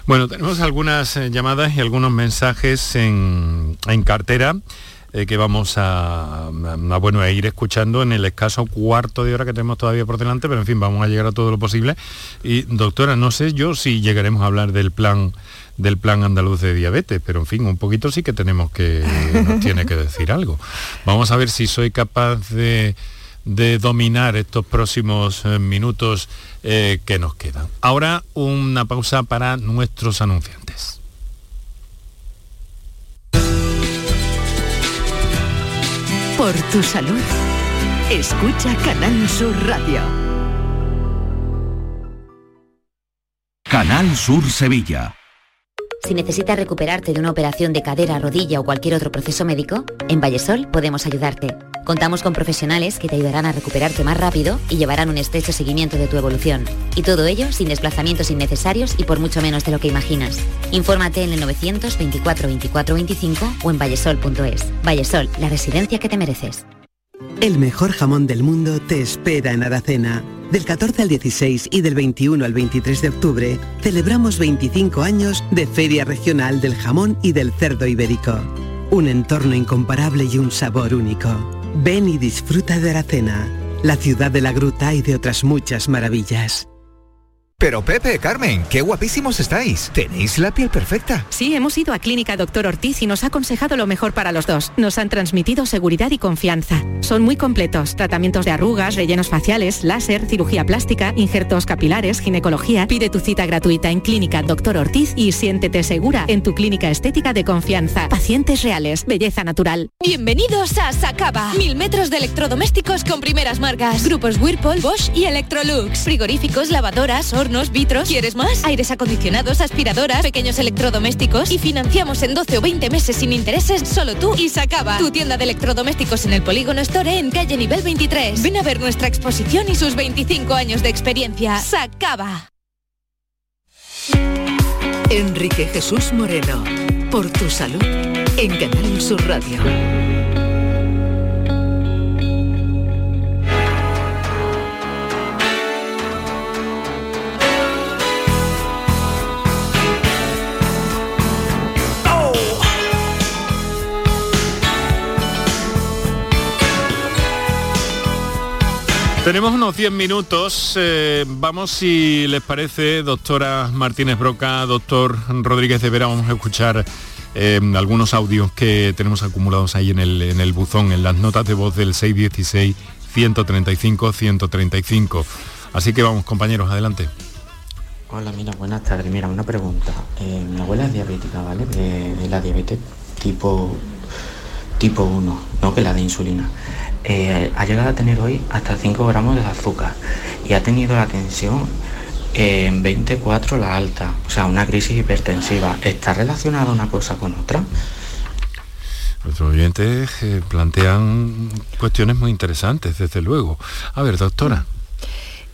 Bueno, tenemos algunas eh, llamadas y algunos mensajes en, cartera. Eh, que vamos a, bueno, a ir escuchando en el escaso cuarto de hora que tenemos todavía por delante, pero en fin, vamos a llegar a todo lo posible. Y doctora, no sé yo si llegaremos a hablar del plan del plan andaluz de diabetes, pero en fin, un poquito sí que tenemos que, nos tiene que decir algo. Vamos a ver si soy capaz de, dominar estos próximos eh, minutos eh, que nos quedan. Ahora una pausa para nuestros anunciantes. Por tu salud, escucha Canal Sur Radio. Canal Sur Sevilla. Si necesitas recuperarte de una operación de cadera, rodilla o cualquier otro proceso médico, en Vallesol podemos ayudarte. Contamos con profesionales que te ayudarán a recuperarte más rápido y llevarán un estrecho seguimiento de tu evolución. Y todo ello sin desplazamientos innecesarios y por mucho menos de lo que imaginas. Infórmate en el 924 24 25 o en vallesol.es. Vallesol, la residencia que te mereces. El mejor jamón del mundo te espera en Aracena. Del 14 al 16 y del 21 al 23 de octubre celebramos 25 años de Feria Regional del Jamón y del Cerdo Ibérico. Un entorno incomparable y un sabor único. Ven y disfruta de Aracena, la ciudad de la gruta y de otras muchas maravillas. Pero Pepe, Carmen, qué guapísimos estáis. Tenéis la piel perfecta. Sí, hemos ido a Clínica Doctor Ortiz y nos ha aconsejado lo mejor para los dos. Nos han transmitido seguridad y confianza. Son muy completos. Tratamientos de arrugas, rellenos faciales, láser, cirugía plástica, injertos capilares, ginecología. Pide tu cita gratuita en Clínica Doctor Ortiz y siéntete segura en tu clínica estética de confianza. Pacientes reales, belleza natural. Bienvenidos a Sacaba. Mil metros de electrodomésticos con primeras marcas. Grupos Whirlpool, Bosch y Electrolux. Frigoríficos, lavadoras, hornos vitros. ¿Quieres más? Aires acondicionados, aspiradoras, pequeños electrodomésticos y financiamos en 12 o 20 meses sin intereses solo tú y Sacaba. Tu tienda de electrodomésticos en el Polígono Store en calle nivel 23. Ven a ver nuestra exposición y sus 25 años de experiencia. Sacaba. Enrique Jesús Moreno, por tu salud, en Canal Sur Radio. Tenemos unos 10 minutos. Eh, vamos, si les parece, doctora Martínez Broca, doctor Rodríguez de Vera, vamos a escuchar eh, algunos audios que tenemos acumulados ahí en el, en el buzón, en las notas de voz del 616-135-135. Así que vamos, compañeros, adelante. Hola, mira, buenas tardes. Mira, una pregunta. Eh, mi abuela es diabética, ¿vale? De, la diabetes tipo, tipo 1, no que la de insulina. Eh, ha llegado a tener hoy hasta 5 gramos de azúcar y ha tenido la tensión en 24 la alta, o sea, una crisis hipertensiva. ¿Está relacionada una cosa con otra? Nuestros oyentes eh, plantean cuestiones muy interesantes, desde luego. A ver, doctora.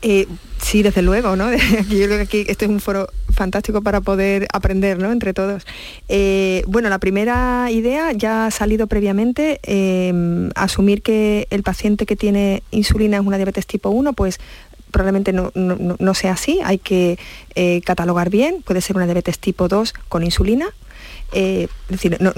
Eh, sí, desde luego, ¿no? Yo creo que aquí este es un foro fantástico para poder aprender, ¿no? Entre todos. Eh, bueno, la primera idea ya ha salido previamente, em, asumir que el paciente que tiene insulina es una diabetes tipo 1, pues probablemente no, sea así, hay que eh, catalogar bien, puede ser una diabetes tipo 2 con insulina, es decir, no,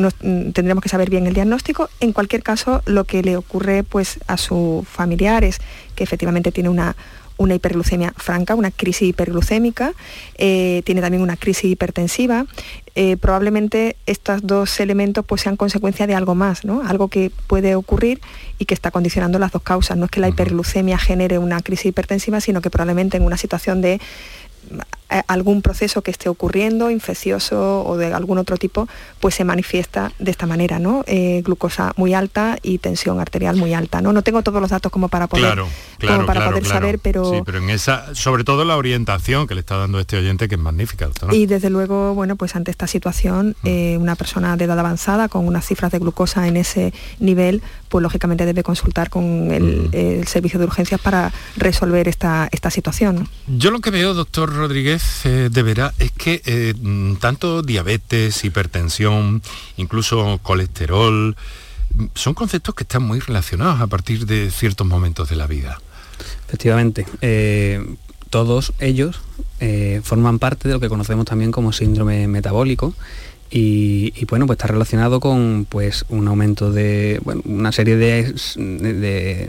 tendremos que saber bien el diagnóstico. En cualquier caso, lo que le ocurre pues, a sus familiares, que efectivamente tiene una una hiperglucemia franca, una crisis hiperglucémica, eh, tiene también una crisis hipertensiva. Eh, probablemente estos dos elementos pues, sean consecuencia de algo más, ¿no? algo que puede ocurrir y que está condicionando las dos causas. No es que la hiperglucemia genere una crisis hipertensiva, sino que probablemente en una situación de algún proceso que esté ocurriendo, infeccioso o de algún otro tipo, pues se manifiesta de esta manera, ¿no? Eh, glucosa muy alta y tensión arterial muy alta, ¿no? No tengo todos los datos como para poder, para poder saber, pero... Sí, pero en esa, sobre todo la orientación que le está dando este oyente, que es magnífica. Y desde luego, bueno, pues ante esta situación, mm. eh, una persona de edad avanzada con unas cifras de glucosa en ese nivel, pues lógicamente debe consultar con el, mm. servicio de urgencias para resolver esta, esta situación. Yo lo que veo, doctor Rodríguez, eh, de veras es que eh, mm, tanto diabetes, hipertensión, incluso colesterol, mm, son conceptos que están muy relacionados a partir de ciertos momentos de la vida. Efectivamente, eh, todos ellos forman parte de lo que conocemos también como síndrome metabólico y, bueno, pues está relacionado con pues un aumento de una serie de,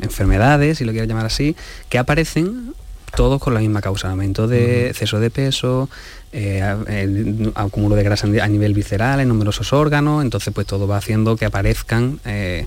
enfermedades, si lo quiero llamar así, que aparecen todos con la misma causa, aumento de exceso de peso, eh, acúmulo de grasa a nivel visceral en numerosos órganos, entonces pues todo va haciendo que aparezcan eh,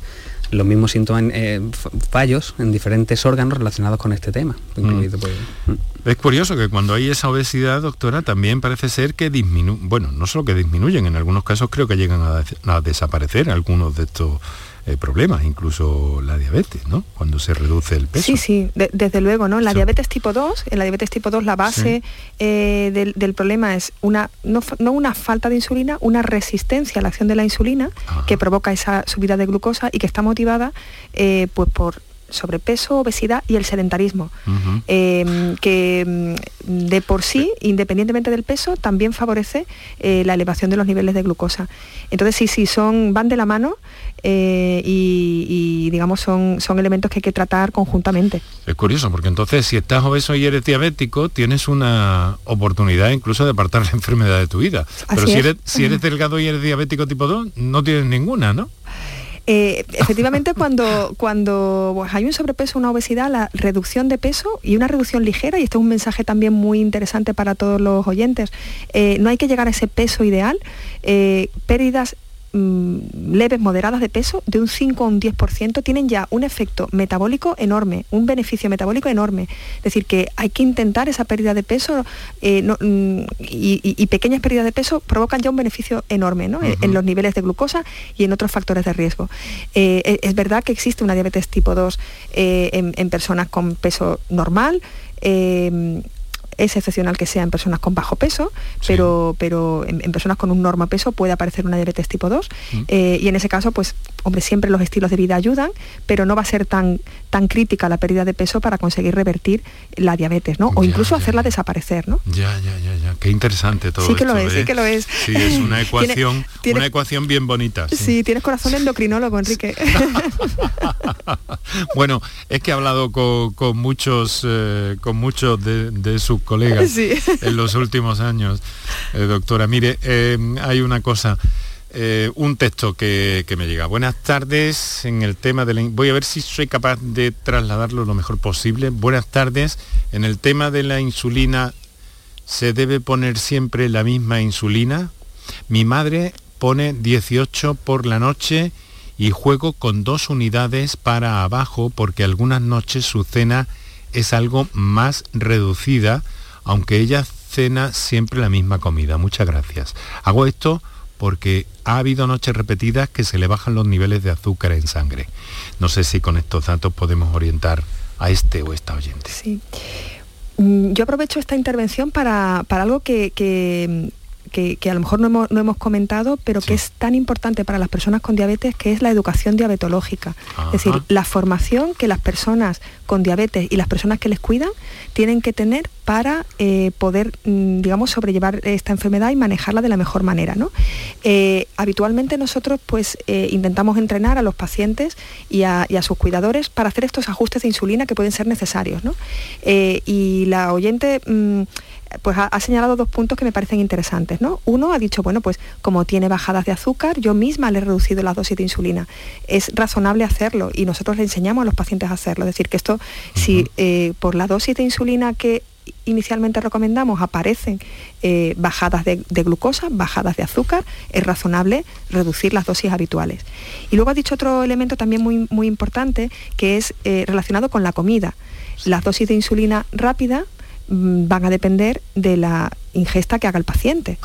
los mismos síntomas, eh, fallos en diferentes órganos relacionados con este tema. Mm. Pues, mm. Es curioso que cuando hay esa obesidad, doctora, también parece ser que disminuye, bueno, no solo que disminuyen, en algunos casos creo que llegan a desaparecer algunos de estos eh, problemas, incluso la diabetes, ¿no? Cuando se reduce el peso. Sí, sí, desde luego, ¿no? La diabetes tipo 2, en la diabetes tipo 2 la base eh, del, problema es una, no, una falta de insulina, una resistencia a la acción de la insulina que provoca esa subida de glucosa y que está motivada eh, pues por sobrepeso, obesidad y el sedentarismo, em, que mm, de por sí, independientemente del peso, también favorece la elevación de los niveles de glucosa. Entonces, sí, sí, son, van de la mano eh, y, digamos son, son elementos que hay que tratar conjuntamente. Es curioso, porque entonces si estás obeso y eres diabético, tienes una oportunidad incluso de apartar la enfermedad de tu vida. Pero si eres, si eres delgado y eres diabético tipo 2, no tienes ninguna, ¿no? Eh, efectivamente, cuando, cuando pues, hay un sobrepeso, una obesidad, la reducción de peso y una reducción ligera, y este es un mensaje también muy interesante para todos los oyentes, eh, no hay que llegar a ese peso ideal, pérdidas Mm, leves, moderadas de peso, de un 5 a un 10%, tienen ya un efecto metabólico enorme, un beneficio metabólico enorme. Es decir, que hay que intentar esa pérdida de peso eh, mm, y, pequeñas pérdidas de peso provocan ya un beneficio enorme en los niveles de glucosa y en otros factores de riesgo. Eh, e, es verdad que existe una diabetes tipo 2 eh, en, en, personas con peso normal es excepcional que sea en personas con bajo peso, pero, pero en, personas con un norma peso puede aparecer una diabetes tipo 2 mm. eh, y en ese caso, pues, hombre, siempre los estilos de vida ayudan, pero no va a ser tan, tan crítica la pérdida de peso para conseguir revertir la diabetes, ¿no? O incluso hacerla desaparecer, ¿no? Ya, ya, ya, ya. Qué interesante todo Sí que lo es, sí ¿eh? que lo es. Sí, es una ecuación, una ecuación bien bonita. Sí. tienes corazón endocrinólogo, Enrique. bueno, es que he hablado con, muchos, eh, con muchos de, de sus colegas en los últimos años. Eh, doctora, mire, eh, hay una cosa. Eh, un texto que, me llega. Buenas tardes en el tema de la... Voy a ver si soy capaz de trasladarlo lo mejor posible. Buenas tardes. En el tema de la insulina, ¿se debe poner siempre la misma insulina? Mi madre pone 18 por la noche y juego con dos unidades para abajo porque algunas noches su cena es algo más reducida aunque ella cena siempre la misma comida. Muchas gracias. Hago esto porque ha habido noches repetidas que se le bajan los niveles de azúcar en sangre. No sé si con estos datos podemos orientar a este o esta oyente. Sí. Mm, yo aprovecho esta intervención para, algo que, que, a lo mejor no hemos, comentado, pero que es tan importante para las personas con diabetes, que es la educación diabetológica. Es decir, la formación que las personas con diabetes y las personas que les cuidan tienen que tener para eh, poder, mm, digamos, sobrellevar esta enfermedad y manejarla de la mejor manera. ¿no? Eh, habitualmente nosotros pues, eh, intentamos entrenar a los pacientes y a, sus cuidadores para hacer estos ajustes de insulina que pueden ser necesarios. y la oyente... Mm, pues ha, señalado dos puntos que me parecen interesantes. ¿no? Uno ha dicho, bueno, pues como tiene bajadas de azúcar, yo misma le he reducido la dosis de insulina. Es razonable hacerlo y nosotros le enseñamos a los pacientes a hacerlo. Es decir, que esto, si eh, por la dosis de insulina que inicialmente recomendamos aparecen eh, bajadas de, glucosa, bajadas de azúcar, es razonable reducir las dosis habituales. Y luego ha dicho otro elemento también muy, muy importante que es eh, relacionado con la comida. Las dosis de insulina rápida van a depender de la ingesta que haga el paciente.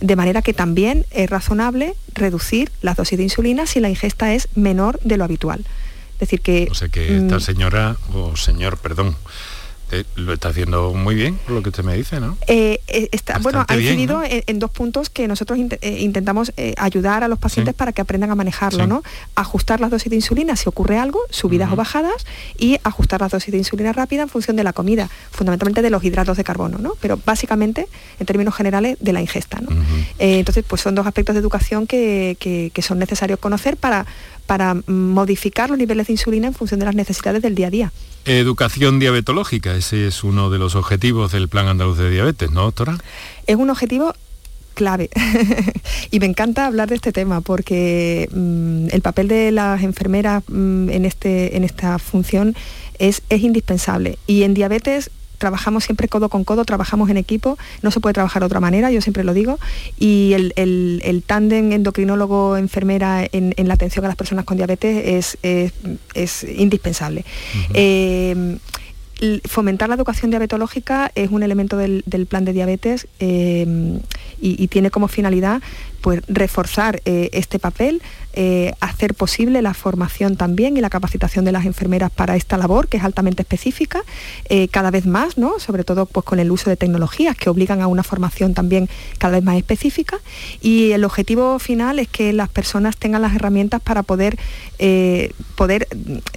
De manera que también es razonable reducir las dosis de insulina si la ingesta es menor de lo habitual. Es decir que... O sea que esta mm, señora, o señor, perdón, eh, lo está haciendo muy bien, por lo que usted me dice, ¿no? Eh, eh, está, bueno, ha incidido en, dos puntos que nosotros intentamos ayudar a los pacientes para que aprendan a manejarlo, ¿no? Ajustar las dosis de insulina si ocurre algo, subidas o bajadas, y ajustar las dosis de insulina rápida en función de la comida, fundamentalmente de los hidratos de carbono, ¿no? Pero básicamente, en términos generales, de la ingesta, ¿no? entonces, pues son dos aspectos de educación que, que son necesarios conocer para, para modificar los niveles de insulina en función de las necesidades del día a día. Educación diabetológica, ese es uno de los objetivos del Plan Andaluz de Diabetes, ¿no, doctora? Es un objetivo clave y me encanta hablar de este tema porque mm, el papel de las enfermeras mm, en, este, en esta función es, es indispensable y en diabetes trabajamos siempre codo con codo, trabajamos en equipo, no se puede trabajar de otra manera, yo siempre lo digo, y el, el, tándem endocrinólogo-enfermera en, la atención a las personas con diabetes es, indispensable. Eh, fomentar la educación diabetológica es un elemento del, plan de diabetes eh, y, tiene como finalidad pues, reforzar eh, este papel, eh, hacer posible la formación también y la capacitación de las enfermeras para esta labor, que es altamente específica, eh, cada vez más, ¿no? sobre todo pues, con el uso de tecnologías que obligan a una formación también cada vez más específica. Y el objetivo final es que las personas tengan las herramientas para poder, poder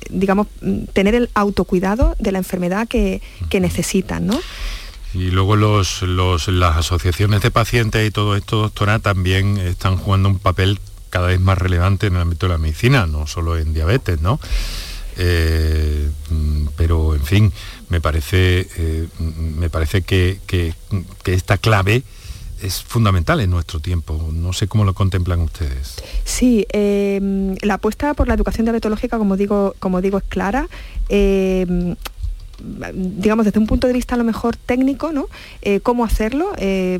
digamos, tener el autocuidado de la enfermedad que, necesitan. Y luego los, las asociaciones de pacientes y todo esto, doctora, también están jugando un papel cada vez más relevante en el ámbito de la medicina, no solo en diabetes, ¿no? Eh, mm, pero en fin, me parece, eh, me parece que, esta clave es fundamental en nuestro tiempo. No sé cómo lo contemplan ustedes. Sí, em, la apuesta por la educación diabetológica, como digo, como digo, es clara. Digamos, desde un punto de vista a lo mejor técnico, ¿no? Eh, ¿Cómo hacerlo?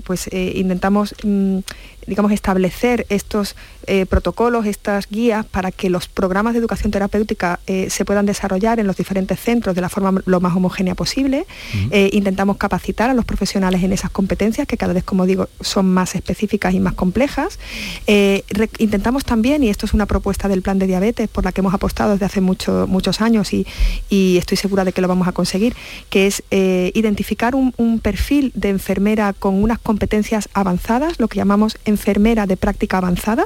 pues intentamos mm, digamos, establecer estos eh, protocolos, estas guías para que los programas de educación terapéutica eh, se puedan desarrollar en los diferentes centros de la forma lo más homogénea posible. Eh, intentamos capacitar a los profesionales en esas competencias que cada vez, como digo, son más específicas y más complejas. intentamos también, y esto es una propuesta del plan de diabetes por la que hemos apostado desde hace muchos años y, estoy segura de que lo vamos a conseguir, que es identificar un, un perfil de enfermera con unas competencias avanzadas, lo que llamamos enfermera de práctica avanzada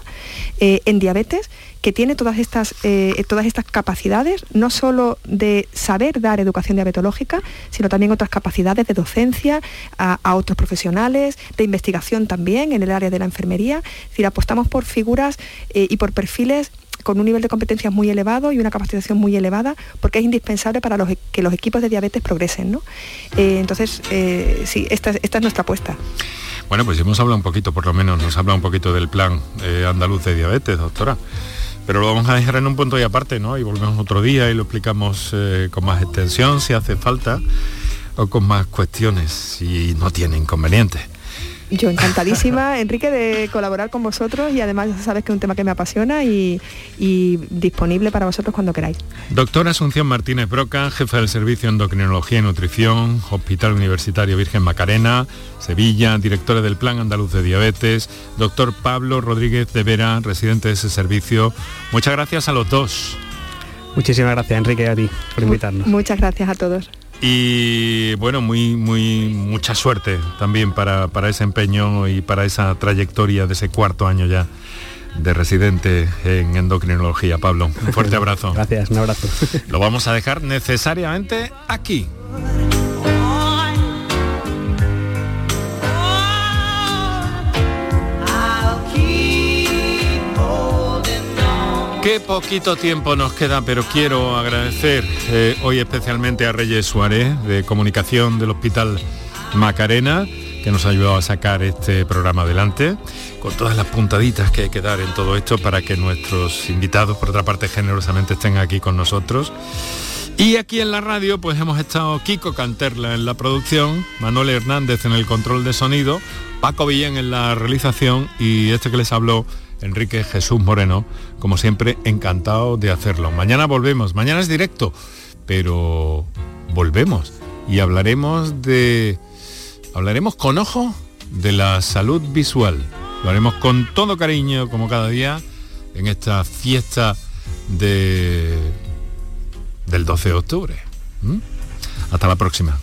eh, en diabetes que tiene todas estas, eh, todas estas capacidades, no solo de saber dar educación diabetológica, sino también otras capacidades de docencia a, otros profesionales, de investigación también en el área de la enfermería. Es decir, apostamos por figuras eh, y por perfiles con un nivel de competencias muy elevado y una capacitación muy elevada, porque es indispensable para los, que los equipos de diabetes progresen. ¿no? entonces, sí, esta, esta es nuestra apuesta. Bueno, pues hemos hablado un poquito, por lo menos, nos habla un poquito del plan eh, andaluz de diabetes, doctora. Pero lo vamos a dejar en un punto y aparte, ¿no? Y volvemos otro día y lo explicamos eh, con más extensión, si hace falta, o con más cuestiones, si no tiene inconvenientes. Yo encantadísima, Enrique, de colaborar con vosotros y además ya sabes que es un tema que me apasiona y, disponible para vosotros cuando queráis. Doctora Asunción Martínez Broca, jefa del Servicio Endocrinología y Nutrición, Hospital Universitario Virgen Macarena, Sevilla, directora del Plan Andaluz de Diabetes, doctor Pablo Rodríguez de Vera, residente de ese servicio. Muchas gracias a los dos. Muchísimas gracias, Enrique, a ti por invitarnos. Muchas gracias a todos. Y bueno, muy, muy, mucha suerte también para, para ese empeño y para esa trayectoria de ese cuarto año ya de residente en endocrinología. Pablo, un fuerte abrazo. Gracias, un abrazo. Lo vamos a dejar necesariamente aquí. Qué poquito tiempo nos queda, pero quiero agradecer eh, hoy especialmente a Reyes Suárez, de Comunicación del Hospital Macarena, que nos ha ayudado a sacar este programa adelante, con todas las puntaditas que hay que dar en todo esto para que nuestros invitados, por otra parte, generosamente estén aquí con nosotros. Y aquí en la radio pues hemos estado Kiko Canterla en la producción, Manuel Hernández en el control de sonido, Paco Villén en la realización y este que les habló, Enrique Jesús Moreno, como siempre encantado de hacerlo. Mañana volvemos, mañana es directo, pero volvemos y hablaremos de hablaremos con ojo de la salud visual. Lo haremos con todo cariño, como cada día, en esta fiesta de, del 12 de octubre. Hasta la próxima.